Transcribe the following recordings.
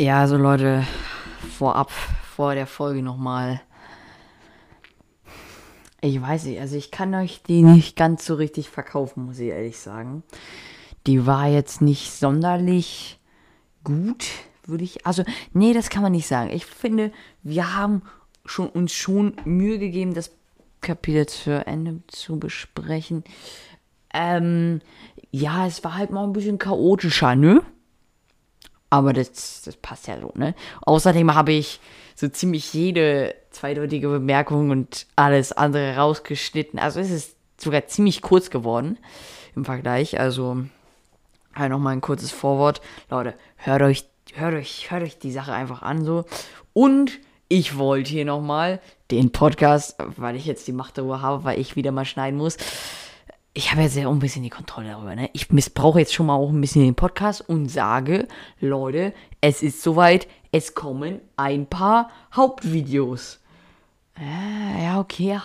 Ja, also Leute, vorab, vor der Folge nochmal. Ich weiß nicht, also ich kann euch die nicht ganz so richtig verkaufen, muss ich ehrlich sagen. Die war jetzt nicht sonderlich gut, würde ich. Also, nee, das kann man nicht sagen. Ich finde, wir haben schon, uns schon Mühe gegeben, das Kapitel zu Ende zu besprechen. Ähm, ja, es war halt mal ein bisschen chaotischer, ne? Aber das, das passt ja so, ne? Außerdem habe ich so ziemlich jede zweideutige Bemerkung und alles andere rausgeschnitten. Also es ist sogar ziemlich kurz geworden im Vergleich. Also halt nochmal ein kurzes Vorwort. Leute, hört euch, hört euch, hört euch die Sache einfach an so. Und ich wollte hier nochmal den Podcast, weil ich jetzt die Macht darüber habe, weil ich wieder mal schneiden muss, ich habe ja sehr ein bisschen die Kontrolle darüber. Ne? Ich missbrauche jetzt schon mal auch ein bisschen den Podcast und sage, Leute, es ist soweit, es kommen ein paar Hauptvideos. Äh, ja, okay,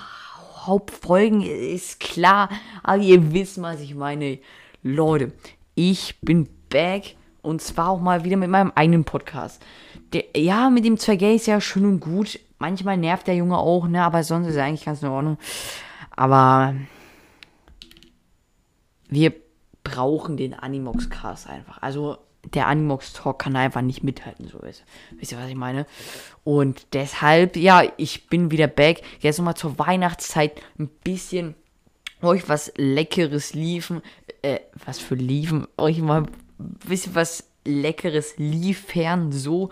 Hauptfolgen ist klar, aber ihr wisst, was ich meine. Leute, ich bin back und zwar auch mal wieder mit meinem eigenen Podcast. Der, ja, mit dem 2G ist ja schön und gut. Manchmal nervt der Junge auch, ne, aber sonst ist er eigentlich ganz in Ordnung. Aber wir brauchen den Animox Cast einfach. Also der Animox Talk kann einfach nicht mithalten, so ist. Wisst ihr, was ich meine? Und deshalb, ja, ich bin wieder back. Jetzt nochmal zur Weihnachtszeit ein bisschen euch was Leckeres liefen. Äh, was für liefen? Euch mal ein bisschen was Leckeres liefern, so.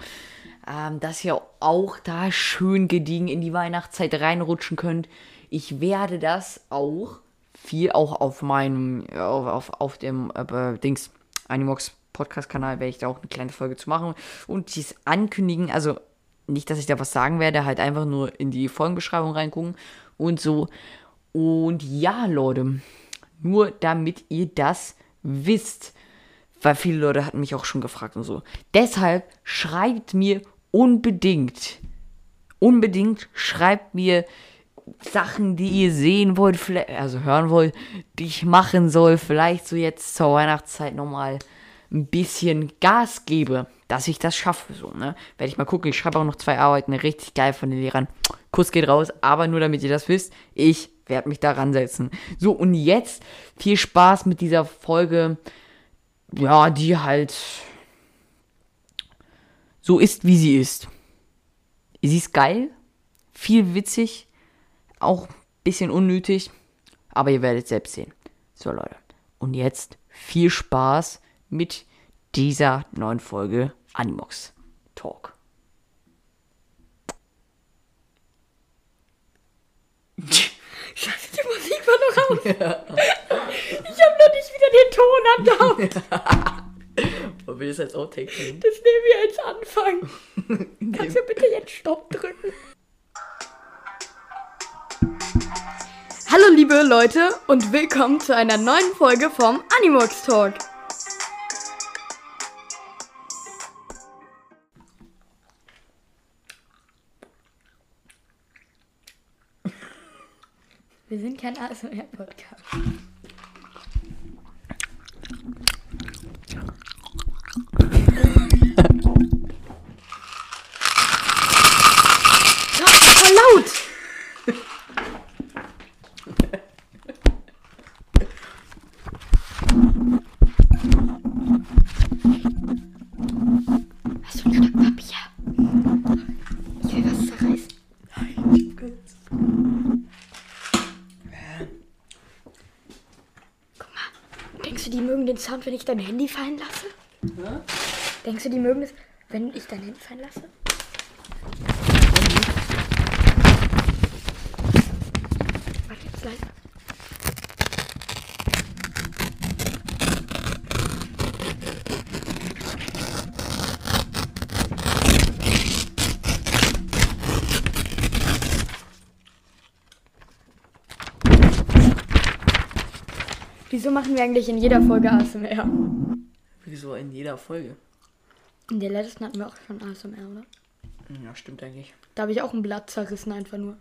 Ähm, dass ihr auch da schön gediegen in die Weihnachtszeit reinrutschen könnt. Ich werde das auch viel auch auf meinem, auf, auf, auf dem äh, Dings, Animox Podcast-Kanal werde ich da auch eine kleine Folge zu machen und dies ankündigen. Also nicht, dass ich da was sagen werde, halt einfach nur in die Folgenbeschreibung reingucken und so. Und ja, Leute, nur damit ihr das wisst, weil viele Leute hatten mich auch schon gefragt und so. Deshalb schreibt mir unbedingt, unbedingt schreibt mir Sachen, die ihr sehen wollt, also hören wollt, die ich machen soll, vielleicht so jetzt zur Weihnachtszeit nochmal ein bisschen Gas gebe, dass ich das schaffe, so, ne? Werde ich mal gucken. Ich schreibe auch noch zwei Arbeiten, richtig geil von den Lehrern. Kuss geht raus, aber nur damit ihr das wisst, ich werde mich da ransetzen. So, und jetzt viel Spaß mit dieser Folge, ja, die halt so ist, wie sie ist. Sie ist geil, viel witzig, auch ein bisschen unnötig, aber ihr werdet selbst sehen. So Leute, und jetzt viel Spaß mit dieser neuen Folge Animox Talk. Scheiße, die Musik war noch aus. Ich hab noch nicht wieder den Ton andauert. Wollen wir das als Outtake nehmen? Das nehmen wir als Anfang. Kannst du bitte jetzt Stopp drücken? Hallo liebe Leute und willkommen zu einer neuen Folge vom Animox Talk. Wir sind kein ASMR-Podcast. Sound, wenn ich dein Handy fallen lasse? Denkst du, die mögen es, wenn ich dein Handy fallen lasse? Warte, jetzt leise. Wieso machen wir eigentlich in jeder Folge ASMR? Wieso in jeder Folge? In der letzten hatten wir auch schon ASMR, oder? Ja, stimmt eigentlich. Da habe ich auch ein Blatt zerrissen, einfach nur.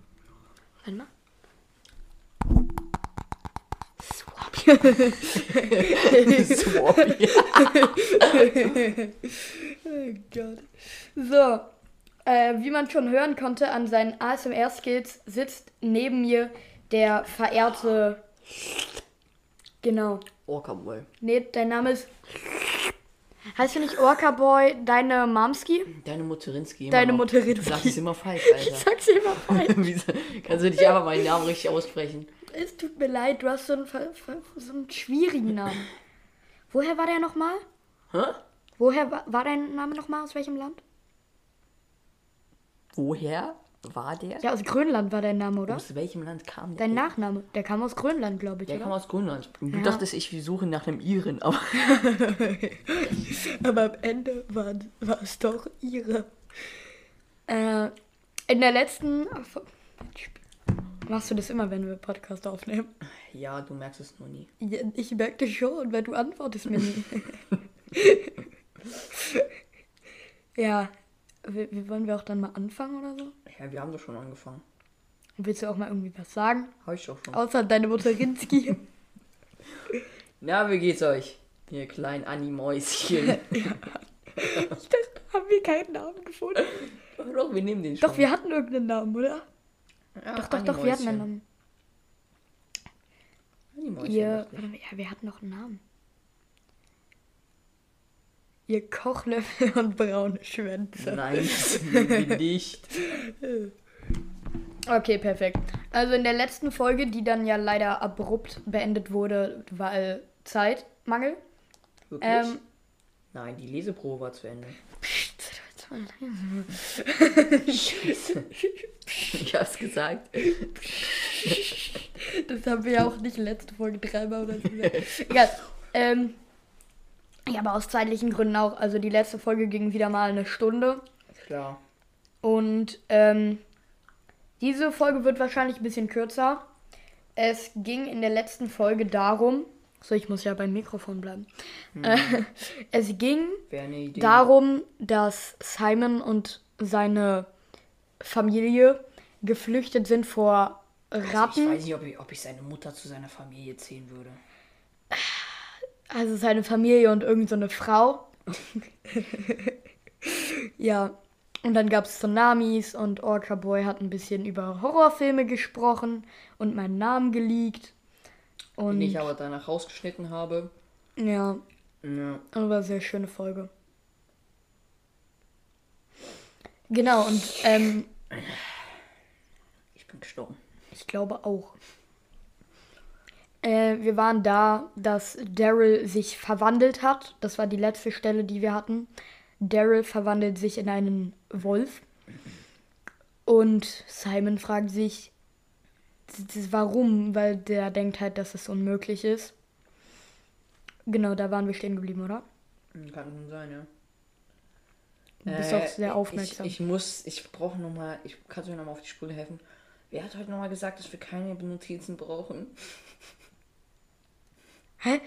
Warte mal. Swap. Swap, mein Gott. So, äh, wie man schon hören konnte an seinen ASMR-Skills, sitzt neben mir der verehrte. Genau. Orca Boy. Nee, dein Name ist. Heißt du nicht Orca Boy, deine Mamski? Deine Mutterinski. immer Deine noch. Mutterinski. Du sagst es immer falsch, Ich Alter. sag's dir immer falsch. Kannst du nicht einfach meinen Namen richtig aussprechen? Es tut mir leid, du hast so einen, so einen schwierigen Namen. Woher war der nochmal? Hä? Woher war, war dein Name nochmal? Aus welchem Land? Woher war der? Ja, aus Grönland war dein Name, oder? Aus welchem Land kam der? Dein Nachname. Der kam aus Grönland, glaube ich, Der oder? kam aus Grönland. Du Ja. dachtest, ich suche nach einem Iren, aber Aber am Ende war, war es doch ihre. Äh, in der letzten. Machst du das immer, wenn wir Podcast aufnehmen? ja, du merkst es nur nie. Ja, Ich merke das schon, weil du antwortest mir nie. ja, wie, wollen wir auch dann mal anfangen oder so? Ja, wir haben doch schon angefangen. Willst du auch mal irgendwie was sagen? Hab ich doch schon. Außer deine Mutter Rinski. Na, wie geht's euch? Ihr kleinen Animäuschen. ich dachte, haben wir keinen Namen gefunden. doch, wir nehmen den schon. Doch, wir hatten irgendeinen Namen, oder? ja, Doch, doch, doch, wir hatten einen Namen. Animäuschen. Ihr, ja, wir hatten noch einen Namen. Ihr Kochlöffel und braune Schwänze. Nein, nicht. Okay, perfekt. Also in der letzten Folge, die dann ja leider abrupt beendet wurde, weil Zeitmangel. Wirklich? Ähm, Nein, die Leseprobe war zu Ende. Ich hab's gesagt. Das haben wir ja auch nicht letzte Folge dreimal oder so gesagt. Egal. Ähm, ja, aber aus zeitlichen Gründen auch. Also die letzte Folge ging wieder mal eine Stunde. Klar. Und ähm, diese Folge wird wahrscheinlich ein bisschen kürzer. Es ging in der letzten Folge darum. So, ich muss ja beim Mikrofon bleiben. Äh, es ging darum, dass Simon und seine Familie geflüchtet sind vor Also ich Ratten. weiß nicht, ob ich, ob ich seine Mutter zu seiner Familie zählen würde. Also seine Familie und irgend so eine Frau. ja. Und dann gab es Tsunamis und Orca Boy hat ein bisschen über Horrorfilme gesprochen und meinen Namen geleakt. Und Den ich aber danach rausgeschnitten habe. ja, Ja. aber eine sehr schöne Folge. Genau, und ähm, Ich bin gestorben. ich glaube auch. Äh, wir waren da, dass Daryl sich verwandelt hat. Das war die letzte Stelle, die wir hatten. Daryl verwandelt sich in einen Wolf. Und Simon fragt sich, warum, weil der denkt halt, dass es unmöglich ist. Genau, da waren wir stehen geblieben, oder? Kann schon sein, ja. Du bist auch sehr aufmerksam. Ich, ich muss, ich brauche nochmal, ich kann mir nochmal auf die Spur helfen. Wer hat heute nochmal gesagt, dass wir keine Notizen brauchen? Hä?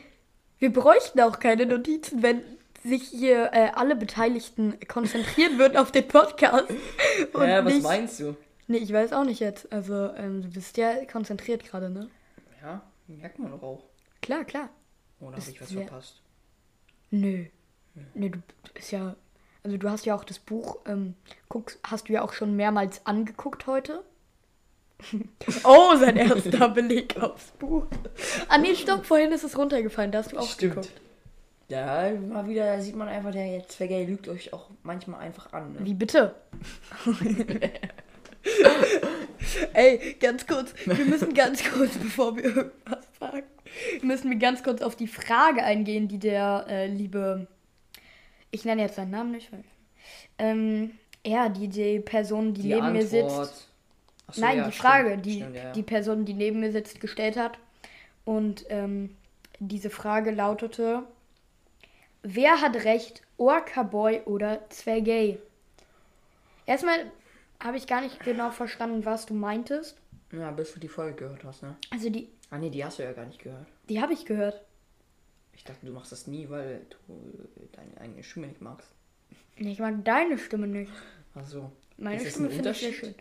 Wir bräuchten auch keine Notizen, wenn sich hier äh, alle Beteiligten konzentrieren würden auf den Podcast. Und Ja, was nicht, meinst du? Nee, ich weiß auch nicht jetzt. Also, ähm, du bist ja konzentriert gerade, ne? Ja, merkt man doch auch. Klar, klar. Oder Ist habe ich was sehr- verpasst? Nö. Nö, du bist ja. Also, du hast ja auch das Buch, ähm, guckst, hast du ja auch schon mehrmals angeguckt heute. Oh, sein erster Beleg aufs Buch. Ah, nee, stopp, vorhin ist es runtergefallen, da hast du auch Stimmt. geguckt. Da mal wieder, da sieht man einfach, der Zwerger lügt euch auch manchmal einfach an. Ne? Wie bitte? Ey, ganz kurz. Wir müssen ganz kurz, bevor wir irgendwas sagen, müssen wir ganz kurz auf die Frage eingehen, die der äh, liebe. Ich nenne jetzt seinen Namen nicht. Weil, ähm, ja, die, die Person, die, Die neben mir Antwort. sitzt. So, Nein, ja, die Frage, stimmt, die, stimmt, ja, ja. die Person, die neben mir sitzt, gestellt hat. Und ähm, diese Frage lautete: Wer hat recht, Orca Boy oder Zwergay? Erstmal habe ich gar nicht genau verstanden, was du meintest. Ja, bis du die Folge gehört hast, ne? Also die, Ah nee, die hast du ja gar nicht gehört. die habe ich gehört. Ich dachte, du machst das nie, weil du deine eigene Stimme nicht magst. Nee, Ich mag deine Stimme nicht. Ach so. Meine Stimme finde ich sehr schön.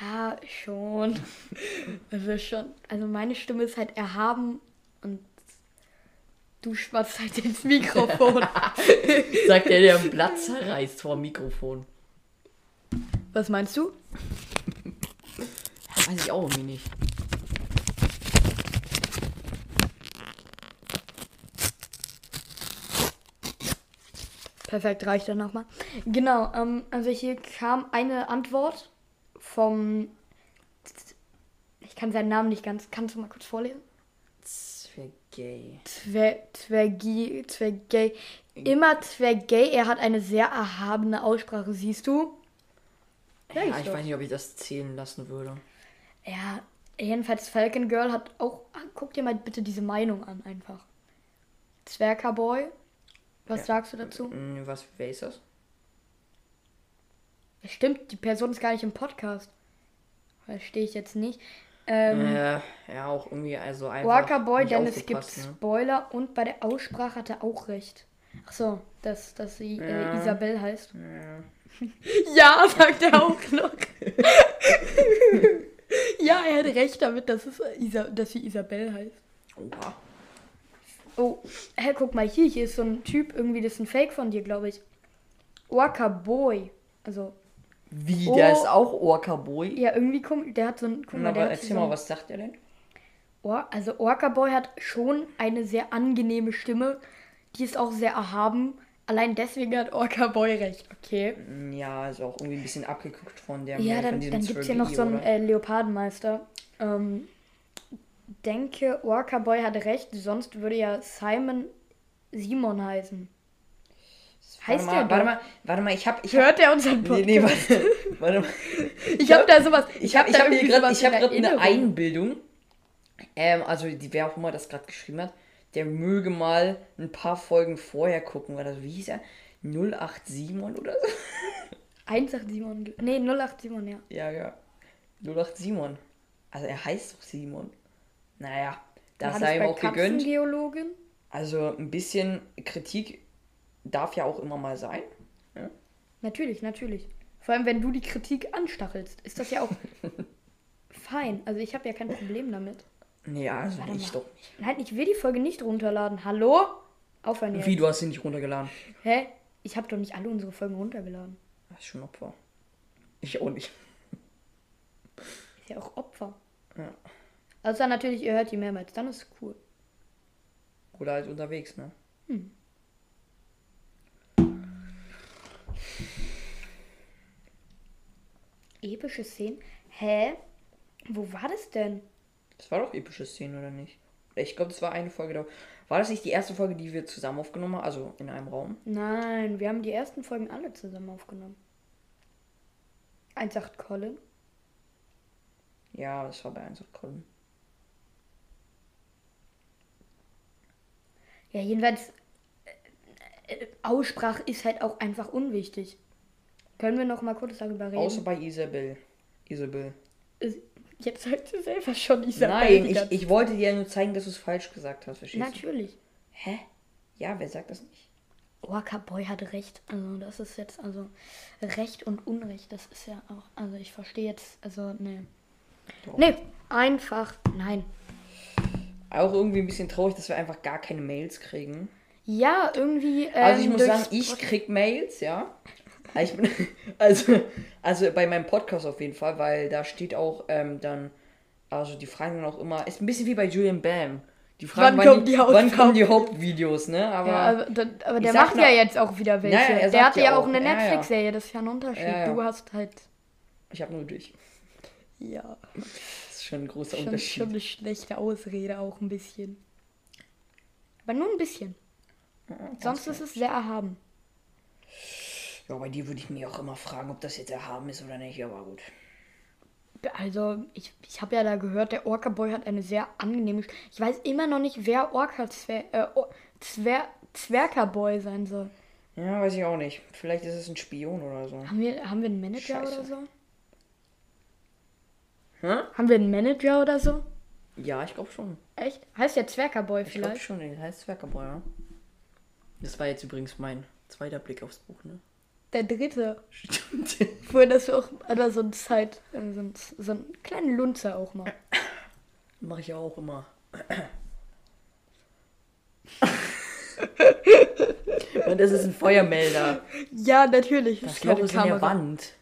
Ja, schon. Also schon. Also meine Stimme ist halt erhaben und Du schwatzt halt ins Mikrofon. Sagt der, der ein Blatt zerreißt vor Mikrofon. Was meinst du? Weiß ich auch irgendwie nicht. Perfekt, reicht dann nochmal. Genau, ähm, also hier kam eine Antwort vom. Ich kann seinen Namen nicht ganz. Kannst du mal kurz vorlesen? Zwergay. Zwer, Zwergi, Zwergay. Immer Zwergay. Er hat eine sehr erhabene Aussprache, siehst du? Ja, ich ich weiß nicht, ob ich das zählen lassen würde. Ja, jedenfalls Falcon Girl hat auch. ah, Guck dir mal bitte diese Meinung an, einfach. Zwergerboy. Was Ja. sagst du dazu? Hm, Was, wer ist das? Stimmt, die Person ist gar nicht im Podcast. Verstehe ich jetzt nicht. Ähm, Äh, ja, auch irgendwie also einfach. Walker Boy, nicht denn es gibt ne? Spoiler und bei der Aussprache hat er auch recht. Ach so, dass, dass sie äh, Ja. Isabel heißt. Ja. Ja, sagt er auch noch. ja, er hat recht damit, dass, es Isa dass sie Isabel heißt. Oha. Oh, hä, guck mal hier, hier ist so ein Typ, irgendwie, das ist ein Fake von dir, glaube ich. Orca Boy. Also, Wie, Oh. der ist auch Orca Boy? ja, irgendwie, der hat so ein, guck mal, Aber der erzähl so mal, was sagt er denn? Or also Orca Boy hat schon eine sehr angenehme Stimme. Die ist auch sehr erhaben. Allein deswegen hat Orca Boy recht. Okay. Hm, Ja, also auch irgendwie ein bisschen abgeguckt von der Ja, von dann, dann gibt es ja noch so einen äh, Leopardenmeister. Ähm, denke, Orca Boy hat recht. Sonst würde ja Simon Simon heißen. Warte heißt mal, der warte mal, warte mal, ich hab, ich hab, Hört er unseren nee, Podcast? nee, warte, warte mal. ich habe da sowas. Ich habe ich hab hier gerade ich hab in grad eine. Einbildung. Ähm, also die, wer auch immer das gerade geschrieben hat, der möge mal ein paar Folgen vorher gucken, oder so. Wie hieß er? 087 oder so? 187 Simon. Nee, 08 Simon, ja. Ja, ja. 08 Simon. Also er heißt doch Simon. Naja, das sei ihm auch gegönnt. Also ein bisschen Kritik darf ja auch immer mal sein. Natürlich, natürlich. Vor allem, wenn du die Kritik anstachelst, ist das ja auch fein. Also ich habe ja kein Problem damit. Nee, also Warte ich mal. doch nicht. Nein, ich will die Folge nicht runterladen. Hallo? Aufhören jetzt. Wie, du hast sie nicht runtergeladen? Hä? Ich habe doch nicht alle unsere Folgen runtergeladen. Das ist schon Opfer. Ich auch nicht. Ist ja auch Opfer. Ja. Außer natürlich, ihr hört die mehrmals. Dann ist es cool. Oder halt unterwegs, ne? Epische Szenen? Hä? Wo war das denn? Das war doch epische Szene, oder nicht? Ich glaube, das war eine Folge da. War das nicht die erste Folge, die wir zusammen aufgenommen haben? Also in einem Raum? Nein, wir haben die ersten Folgen alle zusammen aufgenommen. 1,8 Colin. Ja, das war bei 1 Colin. Ja, jedenfalls, Aussprache ist halt auch einfach unwichtig. Können wir noch mal kurz darüber reden? Außer bei Isabel. Isabel. Ist- Jetzt sagst du selber schon Isabel. Nein, ich, ich wollte dir ja nur zeigen, dass du es falsch gesagt hast, verstehst du? Natürlich. Hä? Ja, wer sagt das nicht? Orca Boy hat recht. Also, das ist jetzt, also, Recht und Unrecht, das ist ja auch, also, ich verstehe jetzt, also, ne. Doch. Nee, einfach, nein. Auch irgendwie ein bisschen traurig, dass wir einfach gar keine Mails kriegen. Ja, irgendwie. Ähm, Also ich muss durch sagen, ich krieg Mails, ja. Ich bin, also, also bei meinem Podcast auf jeden Fall, weil da steht auch ähm, dann, also die fragen dann auch immer, ist ein bisschen wie bei Julian Bam. Die fragen, Wann kommen die wann Haupthauptvideos? kommen die Hauptvideos, ne? Aber Ja, aber, aber der macht ja jetzt auch wieder welche. Ja, ja, er der hatte ja auch auch, eine. Netflix-Serie, das ist ja ein Unterschied. Ja, ja. Du hast halt. ich habe nur dich. Ja, Das ist schon ein großer schon, Unterschied. schon eine schlechte Ausrede auch ein bisschen. Aber nur ein bisschen. Sonst ist es sehr erhaben. Ja, bei dir würde ich mir auch immer fragen, ob das jetzt erhaben ist oder nicht, aber gut. Also, ich, ich habe ja da gehört, der Orca Boy hat eine sehr angenehme. Ich weiß immer noch nicht, wer Orca Zwer, äh, Zwer, Zwerker Boy sein soll. Ja, weiß ich auch nicht. Vielleicht ist es ein Spion oder so. Haben wir, haben wir einen Manager Scheiße. oder so? Hä? Haben wir einen Manager oder so? Ja, ich glaube schon. Echt? Heißt der Zwerker Boy Ich glaube vielleicht? schon, der heißt Zwergerboy, ja. Das war jetzt übrigens mein zweiter Blick aufs Buch, ne? Der dritte. Stimmt. Vorhin hast du auch oder so ein Zeit, äh, so, ein, so einen kleinen Lunzer auch mal. Mache ich ja auch immer. Und das ist ein Feuermelder. Ja, natürlich. Das Loch ist in der Wand.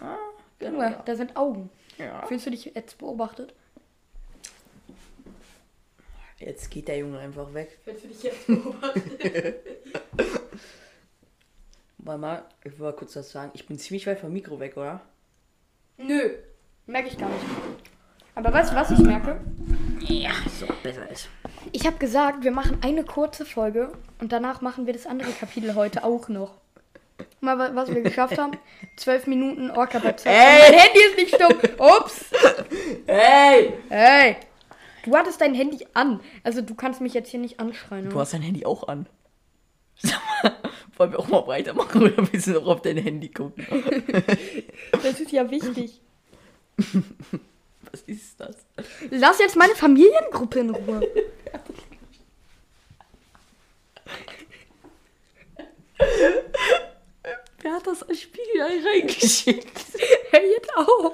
Ah, Junge, da sind Augen. Ja. Fühlst du dich jetzt beobachtet? Jetzt geht der Junge einfach weg. Fühlst du dich jetzt beobachtet? Warte mal, ich will mal kurz was sagen. Ich bin ziemlich weit vom Mikro weg, oder? Nö, merke ich gar nicht. Aber weißt du, was ich merke? Ja, so besser ist. Ich habe gesagt, wir machen eine kurze Folge und danach machen wir das andere Kapitel heute auch noch. Mal, wa- was wir geschafft haben. Zwölf Minuten Orca bei Zeit. Ey! Mein Handy ist nicht stumm. Ups. Hey! Hey. Du hattest dein Handy an. Also du kannst mich jetzt hier nicht anschreien. Du Oder? hast dein Handy auch an. Sag mal, wollen wir auch mal weitermachen oder willst du noch auf dein Handy gucken? Das ist ja wichtig. Was ist das? Lass jetzt meine Familiengruppe in Ruhe. Wer hat das als Spiegel reingeschickt? Hör jetzt auf.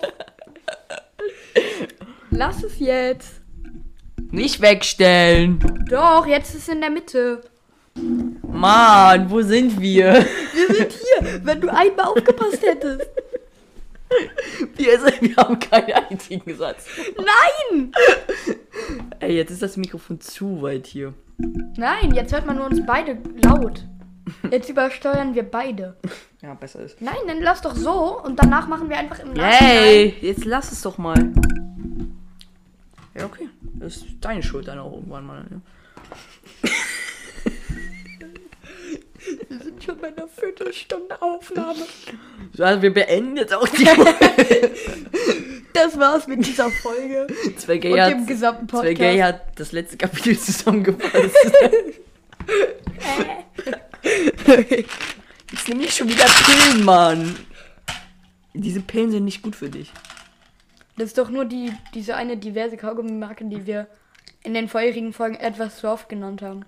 Lass es jetzt. Nicht wegstellen! Doch, jetzt ist es in der Mitte. Mann, wo sind wir? Wir sind hier, wenn du einmal aufgepasst hättest. Wir, sind, wir haben keinen einzigen Satz. Nein! Ey, jetzt ist das Mikrofon zu weit hier. Nein, jetzt hört man nur uns beide laut. Jetzt übersteuern wir beide. Ja, besser ist. Nein, dann lass doch so und danach machen wir einfach im Nachhinein. Hey, jetzt lass es doch mal. Ja, okay. Das ist deine Schuld dann auch irgendwann mal. Ne? Wir sind schon bei einer Viertelstunde Aufnahme. So, Also wir beenden jetzt auch die Das war's mit dieser Folge. Zwei Gay Und hat, dem gesamten Zwei Podcast. Gay hat das letzte Kapitel zusammengefasst. Jetzt nimm nicht schon wieder Pillen, Mann. Diese Pillen sind nicht gut für dich. Das ist doch nur die, diese eine diverse Kaugummi-Marke, die wir in den vorherigen Folgen etwas zu oft genannt haben.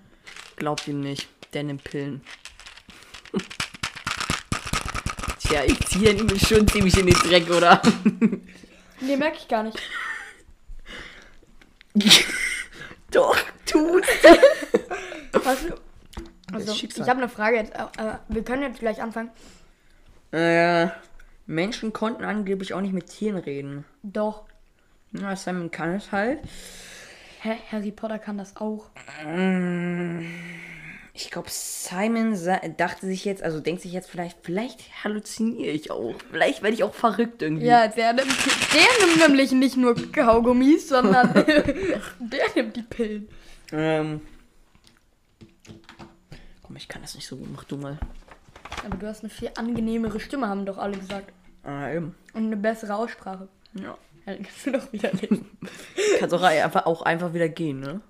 Glaubt ihm nicht. Der nimmt Pillen. Tja, ich ziehe ihn schon ziemlich in den Dreck, oder? Nee, merke ich gar nicht. Doch, tut. Was? Also, ich habe eine Frage jetzt. Äh, wir können jetzt gleich anfangen. Äh, Menschen konnten angeblich auch nicht mit Tieren reden. Doch. Ja, Simon kann es halt. Hä? Harry Potter kann das auch. Ich glaube, Simon dachte sich jetzt, also denkt sich jetzt vielleicht, vielleicht halluziniere ich auch. Vielleicht werde ich auch verrückt irgendwie. Ja, der nimmt, der nimmt nämlich nicht nur Kaugummis, sondern der nimmt die Pillen. Ähm. Komm, ich kann das nicht so gut. Mach du mal. Aber du hast eine viel angenehmere Stimme, haben doch alle gesagt. Ah, eben. Und eine bessere Aussprache. Ja. Ja, dann kannst du doch wieder lesen. Kannst auch einfach, auch einfach wieder gehen, ne?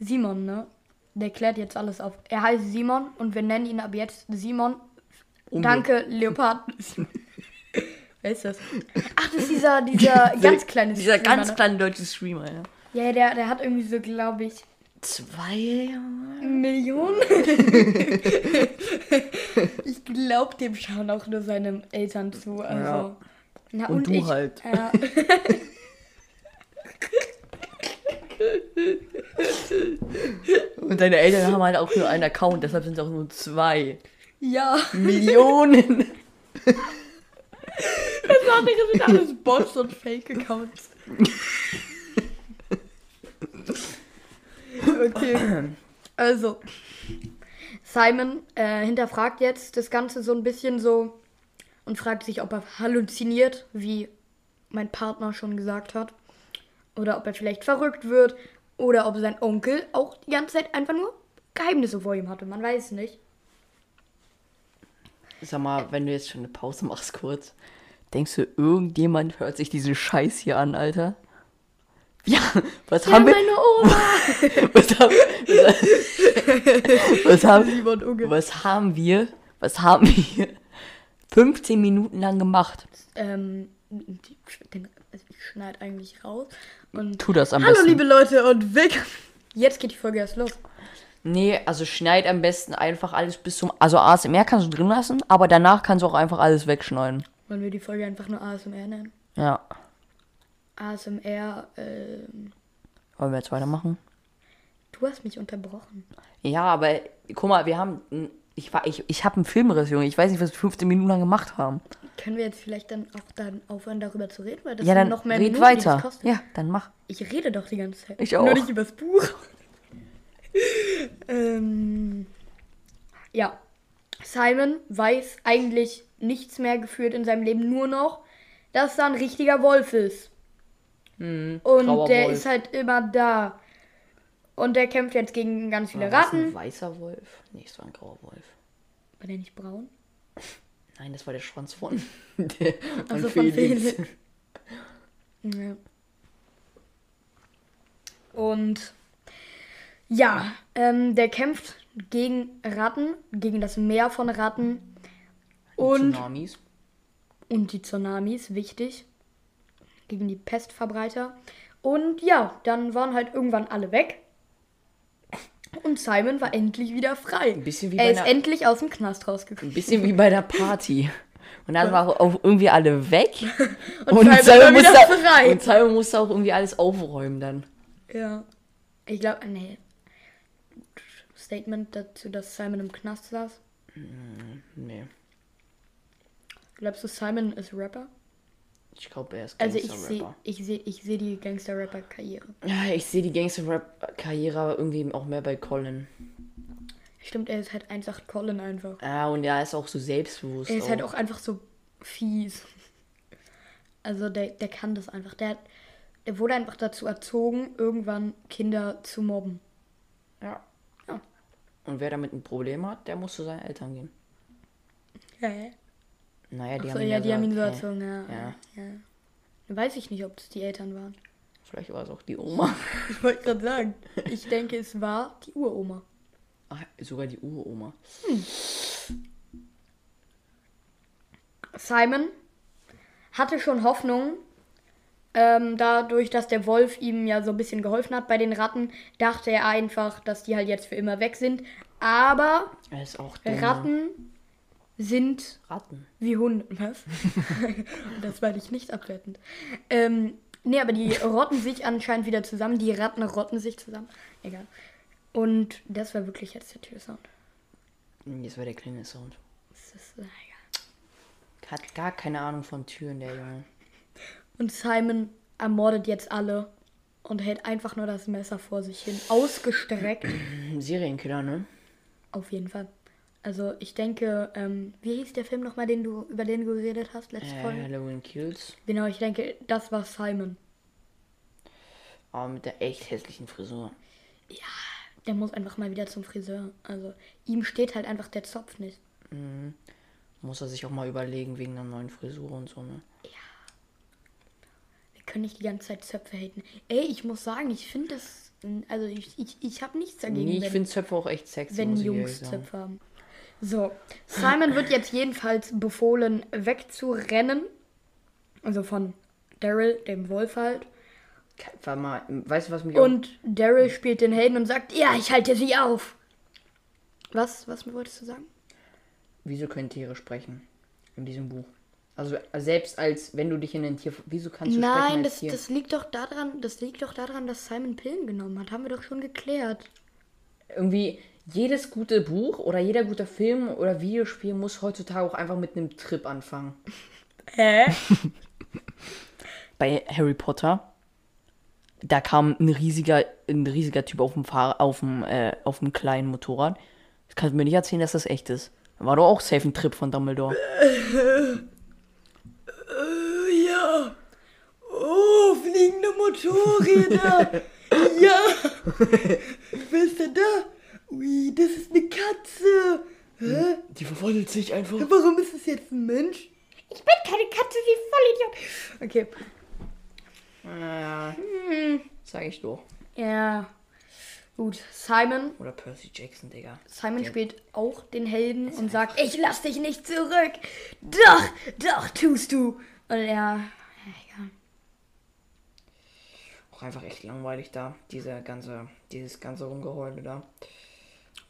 Simon, ne? Der klärt jetzt alles auf. Er heißt Simon und wir nennen ihn ab jetzt Simon. Umge- Danke, Leopard. Wer ist das? Ach, das ist dieser, dieser ganz kleine Dieser Streamer, ganz ne? kleine deutsche Streamer, ja. Ja, der, der hat irgendwie so, glaube ich, Zwei. Millionen. ich glaube, dem schauen auch nur seine Eltern zu. Also. Ja. Na, Und du ich, halt. Ja. Und deine Eltern haben halt auch nur einen Account, deshalb sind es auch nur zwei. ja. Millionen. Das andere sind alles Bots und Fake-Accounts. okay. Also, Simon äh, hinterfragt jetzt das Ganze so ein bisschen so und fragt sich, ob er halluziniert, wie mein Partner schon gesagt hat. Oder ob er vielleicht verrückt wird. Oder ob sein Onkel auch die ganze Zeit einfach nur Geheimnisse vor ihm hatte. Man weiß nicht. Sag mal, wenn du jetzt schon eine Pause machst kurz, denkst du, irgendjemand hört sich diesen Scheiß hier an, Alter? Ja, was Ja, haben wir? meine Oma! Was haben, was, was, haben, was haben wir? Was haben wir 15 Minuten lang gemacht? ähm, also ich schneide eigentlich raus. Und Tu das am Hallo besten. liebe Leute und willkommen. Jetzt geht die Folge erst los. Nee, also schneid am besten einfach alles bis zum. Also ASMR kannst du drin lassen, aber danach kannst du auch einfach alles wegschneiden. Wollen wir die Folge einfach nur ASMR nennen? Ja. ASMR, ähm, Wollen wir jetzt weitermachen? Du hast mich unterbrochen. Ja, aber guck mal, wir haben. Ich, war- ich, ich habe einen Filmriss, Junge. Ich weiß nicht, was wir 15 Minuten lang gemacht haben. Können wir jetzt vielleicht dann auch dann aufhören, darüber zu reden? Weil das ja, dann noch mehr red Minuten, weiter. kostet. Ja, dann mach. Ich rede doch die ganze Zeit. Ich Nur auch. nicht übers Buch. ähm, ja. Simon weiß eigentlich nichts mehr geführt in seinem Leben, nur noch, dass da ein richtiger Wolf ist. Hm, Und grauer der Wolf. ist halt immer da. Und der kämpft jetzt gegen ganz viele War das Ratten. ein weißer Wolf? Nee, es war ein grauer Wolf. War der nicht braun? Nein, das war der Schwanz von, der, von Also von Felix. Felix. Ja. Und ja, ähm, der kämpft gegen Ratten, gegen das Meer von Ratten und, Tsunamis. und die Tsunamis, wichtig, gegen die Pestverbreiter. Und ja, dann waren halt irgendwann alle weg. Und Simon war endlich wieder frei. Ein bisschen wie er bei ist einer- endlich aus dem Knast rausgekommen. Ein bisschen wie bei der Party. Und dann waren auch irgendwie alle weg. Und Simon war wieder musste, frei. und Simon musste auch irgendwie alles aufräumen dann. Ja. Ich glaube, nee. Statement dazu, dass Simon im Knast saß. Nee. Glaubst du, Simon ist Rapper? Ich glaube, er ist Also ich sehe Gangster-Rapper. ich seh, ich seh die Gangster-Rapper-Karriere. Ja, ich sehe die Gangster-Rap-Karriere aber irgendwie auch mehr bei Colin. Stimmt, er ist halt einfach Colin einfach. Ja, und er ist auch so selbstbewusst. Er ist halt auch einfach so fies. Also der, der kann das einfach. Der, hat- der wurde einfach dazu erzogen, irgendwann Kinder zu mobben. Ja. Ja. Und wer damit ein Problem hat, der muss zu seinen Eltern gehen. Ja, ja. Naja, die Achso, haben ja, die haben ihn so hä? erzogen, ja. Ja. ja. Weiß ich nicht, ob es die Eltern waren. Vielleicht war es auch die Oma. Ich wollte gerade sagen. Ich denke, es war die Uroma. Ach, sogar die Uroma. Simon hatte schon Hoffnung, ähm, dadurch, dass der Wolf ihm ja so ein bisschen geholfen hat bei den Ratten, dachte er einfach, dass die halt jetzt für immer weg sind. Aber Er. Ratten sind Ratten. wie Hunde. Was? das war ich nicht abwertend. Ähm, nee, aber die rotten sich anscheinend wieder zusammen. Die Ratten rotten sich zusammen. Egal. Und das war wirklich jetzt der Türsound. Jetzt war der kleine Sound. Das ist, na, egal. Hat gar keine Ahnung von Türen, der Junge. Und Simon ermordet jetzt alle und hält einfach nur das Messer vor sich hin. Ausgestreckt. Serienkiller, ne? Auf jeden Fall. Also ich denke, ähm, wie hieß der Film nochmal, den du, über den du geredet hast, letzte Äh, Folge? Halloween Kills. Genau, ich denke, das war Simon. Aber mit der echt hässlichen Frisur. Der muss einfach mal wieder zum Friseur. Also ihm steht halt einfach der Zopf nicht. Muss er sich auch mal überlegen wegen einer neuen Frisur und so, ne? Wir können nicht die ganze Zeit Zöpfe haten. Ey, ich muss sagen, ich finde das. Also ich, ich, ich habe nichts dagegen, Nee, ich finde Zöpfe auch echt sexy, wenn Jungs. Zöpfe haben. So, Simon wird jetzt jedenfalls befohlen, wegzurennen. Also von Daryl, dem Wolf halt. Warte mal, weißt du, was mich. Und Daryl spielt den Helden und sagt, ja, ich halte sie auf. Was, was wolltest du sagen? Wieso können Tiere sprechen? In diesem Buch. Also selbst als, wenn du dich in ein Tier... Wieso kannst du sprechen Nein, als das, Tier? das liegt doch daran, das liegt doch daran, dass Simon Pillen genommen hat. Haben wir doch schon geklärt. Irgendwie jedes gute Buch oder jeder gute Film oder Videospiel muss heutzutage auch einfach mit einem Trip anfangen. Hä? Bei Harry Potter, da kam ein riesiger, ein riesiger Typ auf dem Fahr auf dem, äh, auf dem kleinen Motorrad. Das kannst du mir nicht erzählen, dass das echt ist. War doch auch safe ein Trip von Dumbledore. Ja. Oh, fliegende Motorräder. ja. Wer ist denn da? Ui, das ist eine Katze. Hä? Die verwandelt sich einfach. Warum ist es jetzt ein Mensch? Ich bin keine Katze, wie Vollidiot. Okay. Ja, sag ich doch. Ja. Gut, Simon. Oder Percy Jackson, Digga. Simon spielt auch den Helden und sagt, ich lass dich nicht zurück. Doch, doch, tust du. Und er, ja, egal. Auch einfach echt langweilig da. Dieser ganze, dieses ganze Rumgeheule da.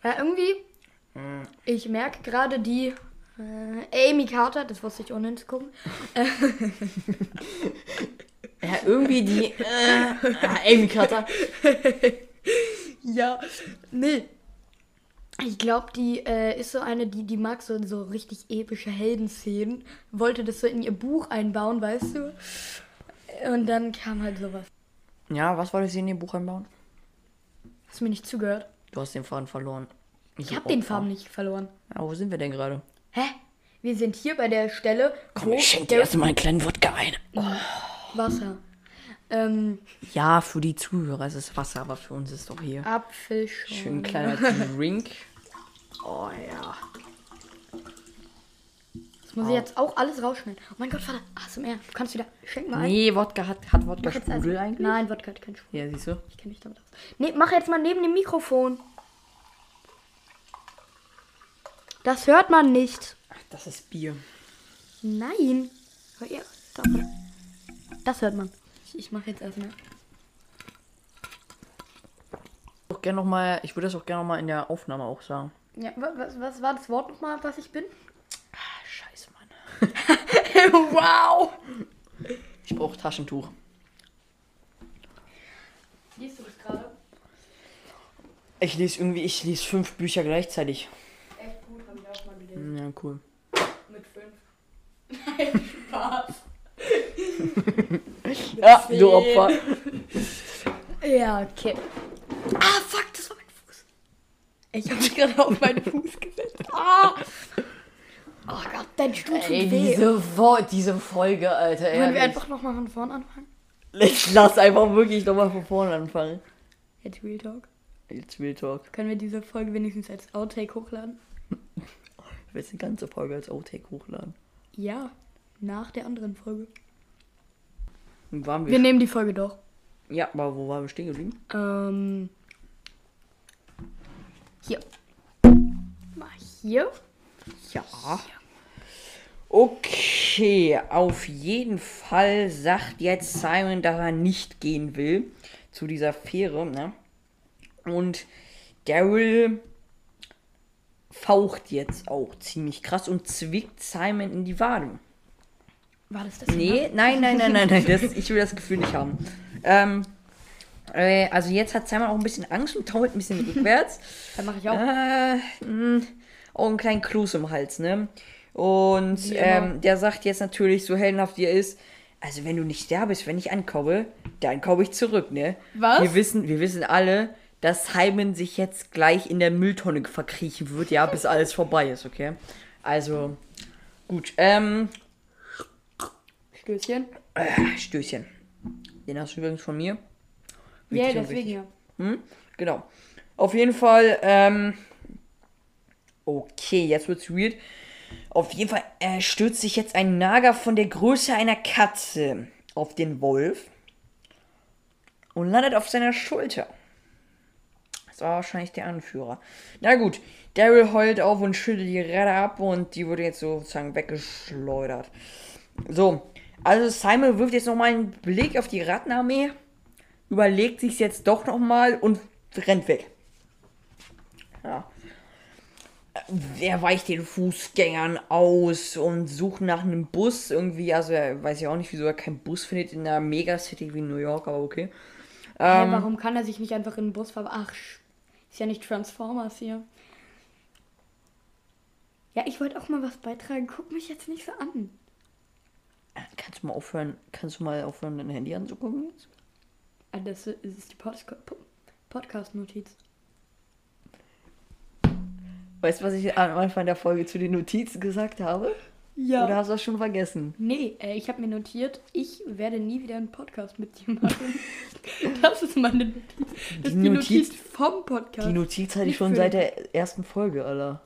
Ja, irgendwie, ich merke gerade die äh, Amy Carter, das wusste ich ohne zu gucken. Ja, irgendwie die. Äh, ah, Amy Carter. Ja, Ja, nee. Ich glaube, die äh, ist so eine, die, die mag so, so richtig epische Heldenszenen. Wollte das so in ihr Buch einbauen, weißt du? Und dann kam halt sowas. Ja, was wollte sie in ihr Buch einbauen? Hast du mir nicht zugehört? Du hast den Faden verloren. Ich habe den Faden nicht verloren. Ja, wo sind wir denn gerade? Hä? Wir sind hier bei der Stelle, Komm, ich schenke dir erstmal einen kleinen Wodka ein. Oh. Wasser. Ähm, Ja, für die Zuhörer ist es Wasser, aber für uns ist doch hier Apfelschorle. schön kleiner Drink. Oh ja. Muss ich jetzt auch alles rausschneiden. Oh mein Gott, Vater. ASMR. Du kannst wieder. Schenk mal ein. Nee, Wodka hat, hat Wodka Sprudel erst- eigentlich? Nein, Wodka hat keinen Sprudel. Ja, siehst du? Ich kenne mich damit aus. Nee, mach jetzt mal neben dem Mikrofon. Das hört man nicht. Ach, das ist Bier. Nein. Hör ihr? Das hört man. Ich, ich mache jetzt erstmal. Auch gern noch mal, ich würde das auch gerne noch mal in der Aufnahme auch sagen. Ja, wa- was, was war das Wort nochmal, was ich bin? Wow. Ich brauche Taschentuch. Liest du das gerade? Ich lese irgendwie, ich lese fünf Bücher gleichzeitig. Echt gut, habe ich auch mal gelesen. Ja, cool. Mit fünf. Nein, Spaß. Ja, du Opfer. Ja, okay. Ah, fuck, das war mein Fuß. Ich habe mich gerade auf meinen Fuß gesetzt. Ah. Oh Gott, dein Stuhl tut Ey, weh. diese, diese Folge, Alter. Wollen wir ehrlich. einfach nochmal von vorn anfangen? Ich lass einfach wirklich nochmal von vorne anfangen. Jetzt Real Talk. Jetzt Real Talk. Können wir diese Folge wenigstens als Outtake hochladen? Ich will jetzt eine ganze Folge als Outtake hochladen. Ja, nach der anderen Folge. Waren wir, Wir nehmen die Folge doch. Ja, aber wo waren wir stehen geblieben? Ähm. Hier. Mal hier. Ja. Okay, auf jeden Fall sagt jetzt Simon, dass er nicht gehen will zu dieser Fähre, ne? Und Daryl faucht jetzt auch ziemlich krass und zwickt Simon in die Waden. War das das? Nee, nein, nein, nein, nein, nein, das, ich will das Gefühl nicht haben. Ähm, äh, also jetzt hat Simon auch ein bisschen Angst und taumelt ein bisschen rückwärts. Dann mache ich auch. Äh, mh, auch einen kleinen Kloß im Hals, ne? Und immer. ähm, der sagt jetzt natürlich, so heldenhaft wie er ist, also wenn du nicht da bist, wenn ich ankomme, dann komme ich zurück, ne? Was? Wir wissen, wir wissen alle, dass Simon sich jetzt gleich in der Mülltonne verkriechen wird, ja, bis alles vorbei ist, okay? Also, gut, ähm, Stößchen. äh, Stößchen. Den hast du übrigens von mir. Ja, und deswegen ja. Hm? Genau. Auf jeden Fall, ähm. Okay, jetzt wird's weird. Auf jeden Fall äh, stürzt sich jetzt ein Nager von der Größe einer Katze auf den Wolf und landet auf seiner Schulter. Das war wahrscheinlich der Anführer. Na gut, Daryl heult auf und schüttelt die Räder ab und die wurde jetzt sozusagen weggeschleudert. So, also Simon wirft jetzt nochmal einen Blick auf die Rattenarmee überlegt sich jetzt doch nochmal und rennt weg. Ja. Er weicht den Fußgängern aus und sucht nach einem Bus irgendwie. Also er weiß ja auch nicht, wieso er keinen Bus findet in einer Megacity wie New York, aber okay. Ähm, warum kann er sich nicht einfach in den Bus fahren? Ach, ist ja nicht Transformers hier. Ja, ich wollte auch mal was beitragen. Guck mich jetzt nicht so an. kannst du mal aufhören, kannst du mal aufhören, dein Handy anzugucken jetzt? Ah, Das ist die Podca- Po- Podcast-Notiz. Weißt du, was ich am Anfang der Folge zu den Notizen gesagt habe? Ja. Oder hast du das schon vergessen? Nee, äh, ich habe mir notiert, ich werde nie wieder einen Podcast mit dir machen. das ist meine Notiz. Das ist die Notiz, Notiz- vom Podcast. Die Notiz hatte ich schon seit der ersten Folge, Alter.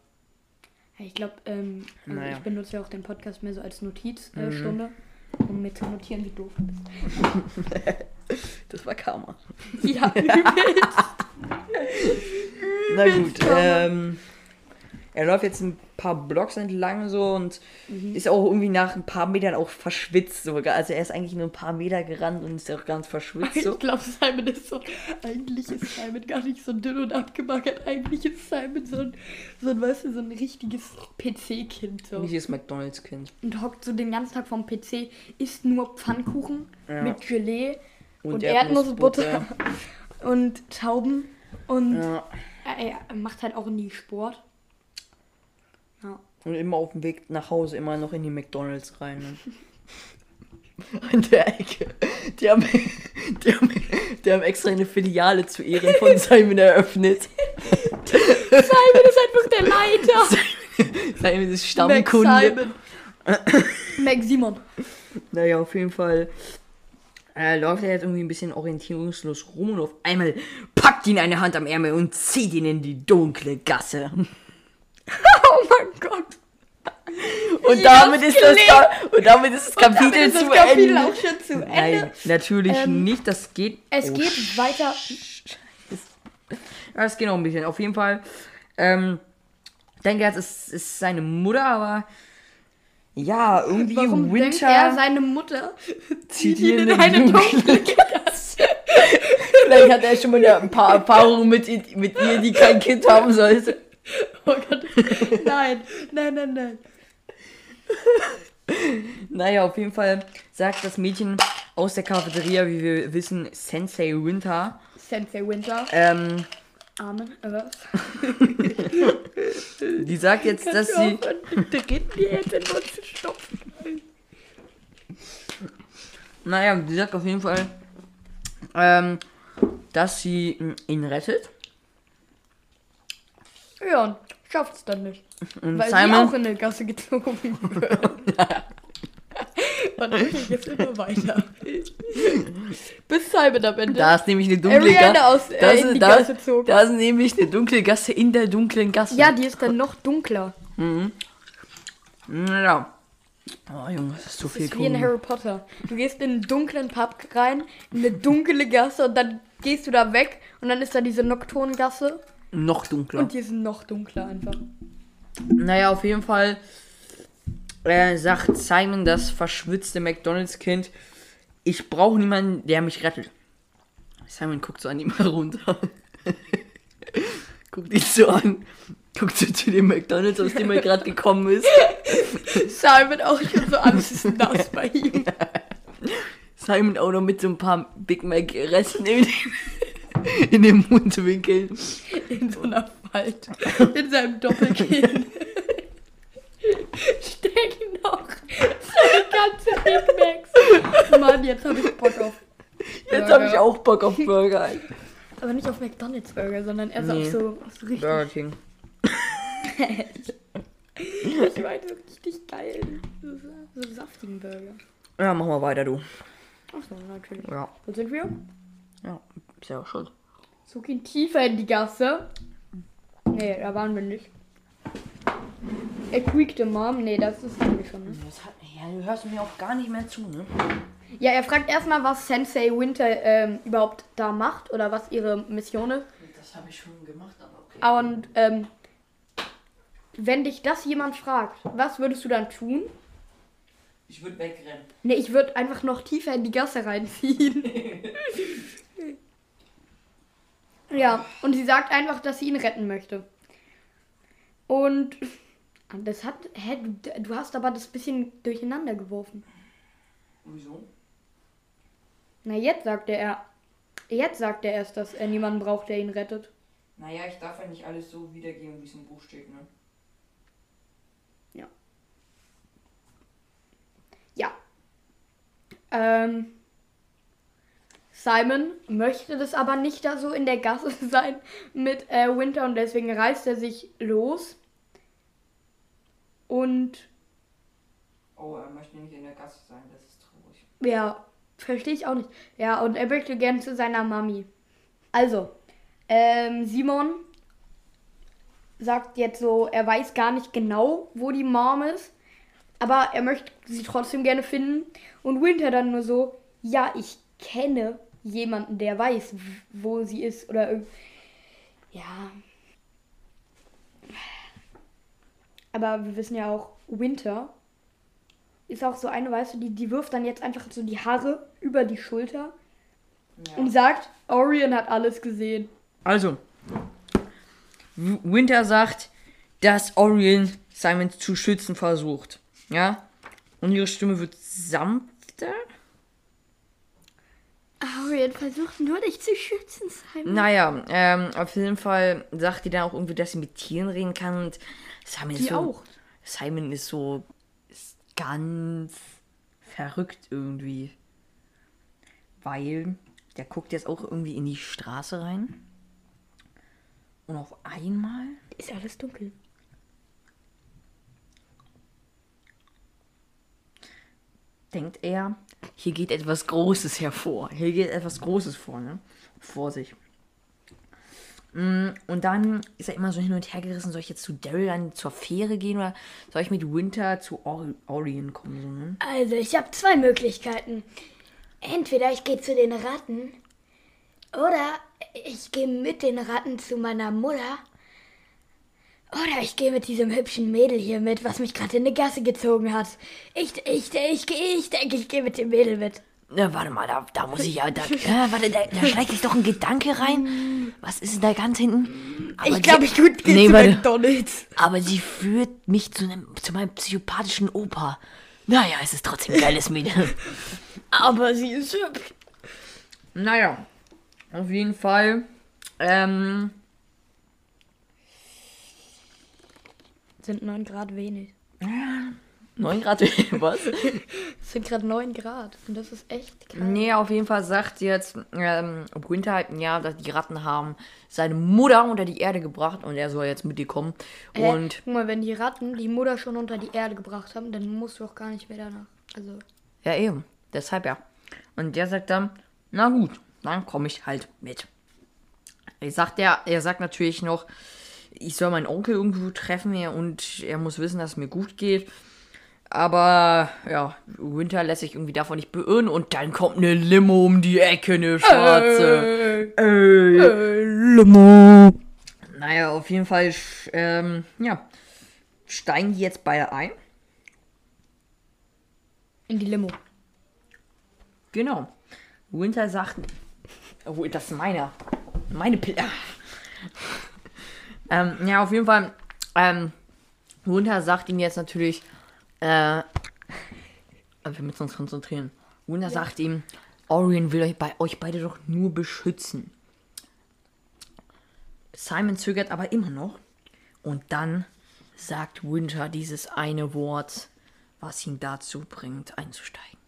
Ich glaube, ähm, also Naja. ich benutze ja auch den Podcast mehr so als Notizstunde, äh, Stunde, um mir zu notieren, wie doof du bist. Das war Karma. Ja, übelst. Na gut, ähm, er läuft jetzt ein paar Blocks entlang so und ist auch irgendwie nach ein paar Metern auch verschwitzt sogar. Also er ist eigentlich nur ein paar Meter gerannt und ist auch ganz verschwitzt so. Ich glaube, Simon ist so. Eigentlich ist Simon gar nicht so dünn und abgemagert. Eigentlich ist Simon so ein, so ein weißt du, so ein richtiges PC-Kind. So. Ist McDonalds-Kind. Und hockt so den ganzen Tag vom PC, isst nur Pfannkuchen Ja. mit Gelee und, Und Erdnussbutter und Tauben. Und Ja. er macht halt auch nie Sport. Ja. Und immer auf dem Weg nach Hause immer noch in die McDonalds rein. Ne? An der Ecke. Die haben, die, haben, die haben extra eine Filiale zu Ehren von Simon eröffnet. Simon ist einfach der Leiter. Simon ist Mac Stammkunde. Simon. Mac Simon. Naja, auf jeden Fall äh, läuft er jetzt irgendwie ein bisschen orientierungslos rum und auf einmal packt ihn eine Hand am Ärmel und zieht ihn in die dunkle Gasse. Oh mein Gott. Und damit ist das, und damit ist das Kapitel ist zu das Kapitel Ende. zu Ende. Nein, natürlich Ähm, nicht. Das geht. Es oh, geht weiter. Ja, es geht noch ein bisschen. Auf jeden Fall. Ähm, ich denke, es ist, ist seine Mutter, aber ja, irgendwie Warum denkt Winter. er, seine Mutter zieht ihn ihn in eine dunkle Gasse? Vielleicht hat er schon mal ein paar Erfahrungen mit, ihr- mit ihr, die kein Kind haben sollte. Oh Gott. Nein, nein, nein, nein. Naja, auf jeden Fall sagt das Mädchen aus der Cafeteria, wie wir wissen, Sensei Winter. Sensei Winter. Ähm, Amen. äh, Was? die sagt jetzt, dass sie. Bitte geht mir jetzt in den Mund zu stopfen. Naja, die sagt auf jeden Fall, ähm, dass sie ihn rettet. Ja, und schafft's dann nicht. Und Weil sie Simon. auch in eine Gasse gezogen wird. Und ich jetzt immer weiter. Bis Simon am Ende. Da ist nämlich eine dunkle Gasse. äh, Da in die da, Gasse zog. da ist nämlich eine dunkle Gasse in der dunklen Gasse. Ja, die ist dann noch dunkler. Ja. Oh Junge, das ist so Das viel ist wie in. Harry Potter. Du gehst in einen dunklen Pub rein, in eine dunkle Gasse und dann gehst du da weg und dann ist da diese Nocturngasse Noch dunkler. und die ist noch dunkler einfach. Naja, auf jeden Fall äh, sagt Simon, das verschwitzte McDonalds-Kind, ich brauche niemanden, der mich rettet. Simon guckt so an ihm herunter. guckt ihn so an. Guckt so zu dem McDonalds, aus dem er gerade gekommen ist. Simon auch schon so alles ist nass bei ihm. Simon auch noch mit so ein paar Big Mac-Resten in, in dem Mundwinkel. In so einer Falte. In seinem Doppelkinn. Steck noch seine ganze Big Macs. Mann, jetzt habe ich Bock auf. Jetzt habe ich auch Bock auf Burger. Aber nicht auf McDonalds Burger, sondern eher so Nee. auf so, auf so richtig. Burger King. Ich meine so richtig geil. So, so saftigen Burger. Ja, mach mal weiter, du. Achso, natürlich. Ja, Wo sind wir? ja, ist ja auch schon. Zog ihn tiefer in die Gasse. Nee, da waren wir nicht. Er quiekte Mom. Nee, das ist wir schon, ne? Das hat, ja, du hörst mir auch gar nicht mehr zu, ne? Ja, er fragt erstmal, was Sensei Winter ähm, überhaupt da macht oder was ihre Mission ist. Das habe ich schon gemacht, aber okay. Und ähm, wenn dich das jemand fragt, was würdest du dann tun? Ich würde wegrennen. Nee, ich würde einfach noch tiefer in die Gasse reinziehen. ja, und sie sagt einfach, dass sie ihn retten möchte. Und das hat. Hä, du, du hast aber das bisschen durcheinander geworfen. Wieso? Na, jetzt sagt er. Jetzt sagt er erst, dass er niemanden braucht, der ihn rettet. Naja, ich darf ja nicht alles so wiedergeben, wie es im Buch steht, ne? Ja. Ähm. Simon möchte das aber nicht da so in der Gasse sein mit äh, Winter und deswegen reißt er sich los. Und Oh, er möchte nicht in der Gasse sein, das ist traurig. ja, verstehe ich auch nicht. Ja, und er möchte gern zu seiner Mami. Also, ähm, Simon sagt jetzt so, er weiß gar nicht genau, wo die Mom ist, aber er möchte sie trotzdem gerne finden. Und Winter dann nur so, ja, ich kenne jemanden, der weiß, wo sie ist oder. Ja. Aber wir wissen ja auch, Winter ist auch so eine, weißt du, die, die wirft dann jetzt einfach so die Haare über die Schulter und sagt, Orion hat alles gesehen. Also, Winter sagt, dass Orion Simon zu schützen versucht. Ja? Und ihre Stimme wird sanfter. Arian versucht nur dich zu schützen, Simon. Naja, ähm, auf jeden Fall sagt die dann auch irgendwie, dass sie mit Tieren reden kann und Simon ist Die so, auch. Simon ist so ist ganz verrückt irgendwie. Weil der guckt jetzt auch irgendwie in die Straße rein. Und auf einmal Ist alles dunkel. Denkt er, hier geht etwas Großes hervor. Hier geht etwas Großes vor, ne? Vor sich. Mm, Und dann ist er immer so hin und her gerissen, soll ich jetzt zu Daryl dann zur Fähre gehen oder soll ich mit Winter zu Or Orion kommen? So, ne? Also, ich habe zwei Möglichkeiten. Entweder ich gehe zu den Ratten oder ich gehe mit den Ratten zu meiner Mutter. Oder ich gehe mit diesem hübschen Mädel hier mit, was mich gerade in eine Gasse gezogen hat. Ich, ich, ich, ich, ich denke, ich gehe mit dem Mädel mit. Na, warte mal, da, da muss ich ja. Da, äh, warte, da, da schleicht sich doch ein Gedanke rein. Was ist denn da ganz hinten? Aber ich glaube, ich gut gehe Nee, zu warte. McDonalds. Aber sie führt mich zu, einem, zu meinem psychopathischen Opa. Naja, es ist trotzdem ein geiles Mädel. Aber sie ist hübsch. Naja, auf jeden Fall. Ähm, Sind 9 Grad wenig. 9 Grad, was? Es sind gerade 9 Grad. Und das ist echt kalt. Nee, auf jeden Fall sagt jetzt ähm, Winter halt, ja, dass die Ratten haben seine Mutter unter die Erde gebracht und er soll jetzt mit dir kommen. Äh, Und guck mal, wenn die Ratten die Mutter schon unter die Erde gebracht haben, dann musst du auch gar nicht mehr danach. Also, ja, eben. Deshalb ja. Und der sagt dann, na gut, dann komme ich halt mit. Er sagt, er, er sagt natürlich noch, ich soll meinen Onkel irgendwo treffen ja, und er muss wissen, dass es mir gut geht. Aber ja, Winter lässt sich irgendwie davon nicht beirren und dann kommt eine Limo um die Ecke, eine schwarze. Ey. Limo. Naja, auf jeden Fall, ähm, ja, steigen die jetzt beide ein. In die Limo. Genau. Winter sagt, oh, das ist meiner. Meine Pille. Ähm, ja, auf jeden Fall, ähm, Winter sagt ihm jetzt natürlich, äh, wir müssen uns konzentrieren. Winter sagt ihm, Orion will euch, bei euch beide doch nur beschützen. Simon zögert aber immer noch. Und dann sagt Winter dieses eine Wort, was ihn dazu bringt, einzusteigen.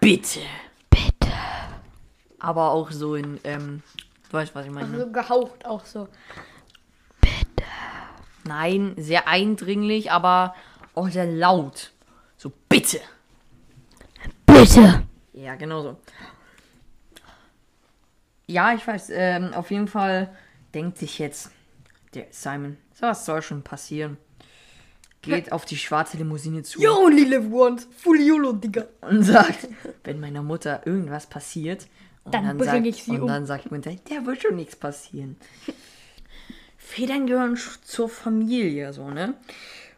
Bitte. Bitte. Aber auch so in, ähm, du weißt, was ich meine. ne? So gehaucht auch so. Nein, sehr eindringlich, aber auch sehr laut. So, bitte. Bitte. Ja, genau so. Ja, ich weiß, ähm, auf jeden Fall denkt sich jetzt der Simon, so was soll schon passieren. Geht auf die schwarze Limousine zu You only live once. Full YOLO, Digga. und sagt, wenn meiner Mutter irgendwas passiert, und Dann sagt, bring ich sie und um. dann sagt Winter, der wird schon nichts passieren. Federn gehören zur Familie, so, ne?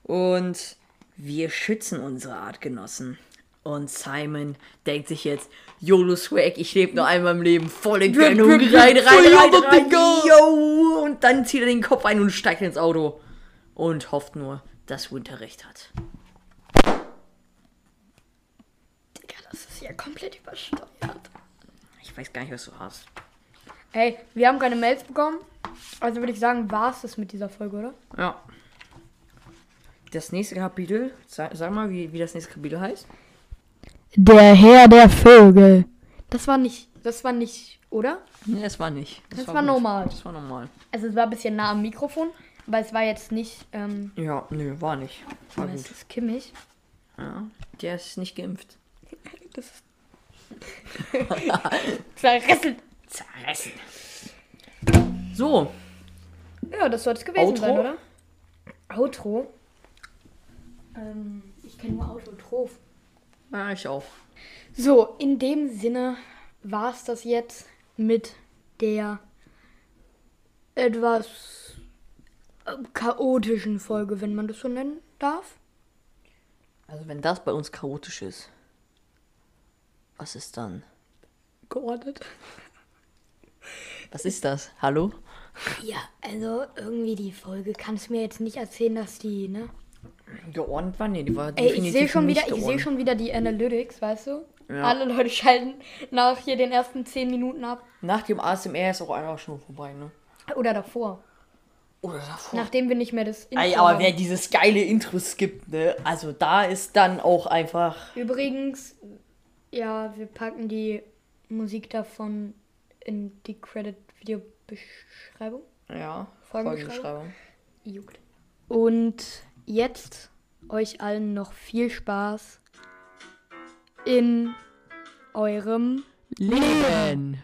Und wir schützen unsere Artgenossen. Und Simon denkt sich jetzt, YOLO Swag, ich lebe nur einmal im Leben, volle Gönnung, rein, rein, rein, voll rein, yo! Und dann zieht er den Kopf ein und steigt ins Auto. Und hofft nur, dass Winter recht hat. Digga, das ist ja komplett übersteuert. Ich weiß gar nicht, was du hast. Hey, wir haben keine Mails bekommen. Also würde ich sagen, war es das mit dieser Folge, oder? Ja. Das nächste Kapitel, sag, sag mal, wie, wie das nächste Kapitel heißt. Der Herr der Vögel. Das war nicht, das war nicht, oder? Nee, das war nicht. Das war gut. normal. Das war normal. Also es war ein bisschen nah am Mikrofon, aber es war jetzt nicht, ähm, Ja, nö, war nicht. War es gut. ist kimmig. Ja, der ist nicht geimpft. Das ist zerrissen. Zerrissen. So, Ja, das soll es gewesen Outro? sein, oder? Outro? Ähm, ich kenne nur Autotroph. ja, ich auch. So, in dem Sinne war es das jetzt mit der etwas äh, chaotischen Folge, wenn man das so nennen darf. Also wenn das bei uns chaotisch ist, was ist dann? Geordnet. Was ist das? Hallo? Ja, also irgendwie die Folge kannst du mir jetzt nicht erzählen, dass die, ne? Geordnet war? Nee, die war Ey, ich sehe schon nicht wieder, ich sehe geordnet. schon wieder die Analytics, weißt du? Ja. Alle Leute schalten nach hier den ersten 10 Minuten ab. Nach dem ASMR ist auch einfach schon vorbei, ne? Oder davor. Oder davor. Nachdem wir nicht mehr das Intro Ey, aber haben. wer dieses geile Intro skippt, ne? Also da ist dann auch einfach. Übrigens, ja, wir packen die Musik davon in die Credit-Video-Beschreibung. Ja, Folgenbeschreibung. Juckt. Und jetzt euch allen noch viel Spaß in eurem Leben.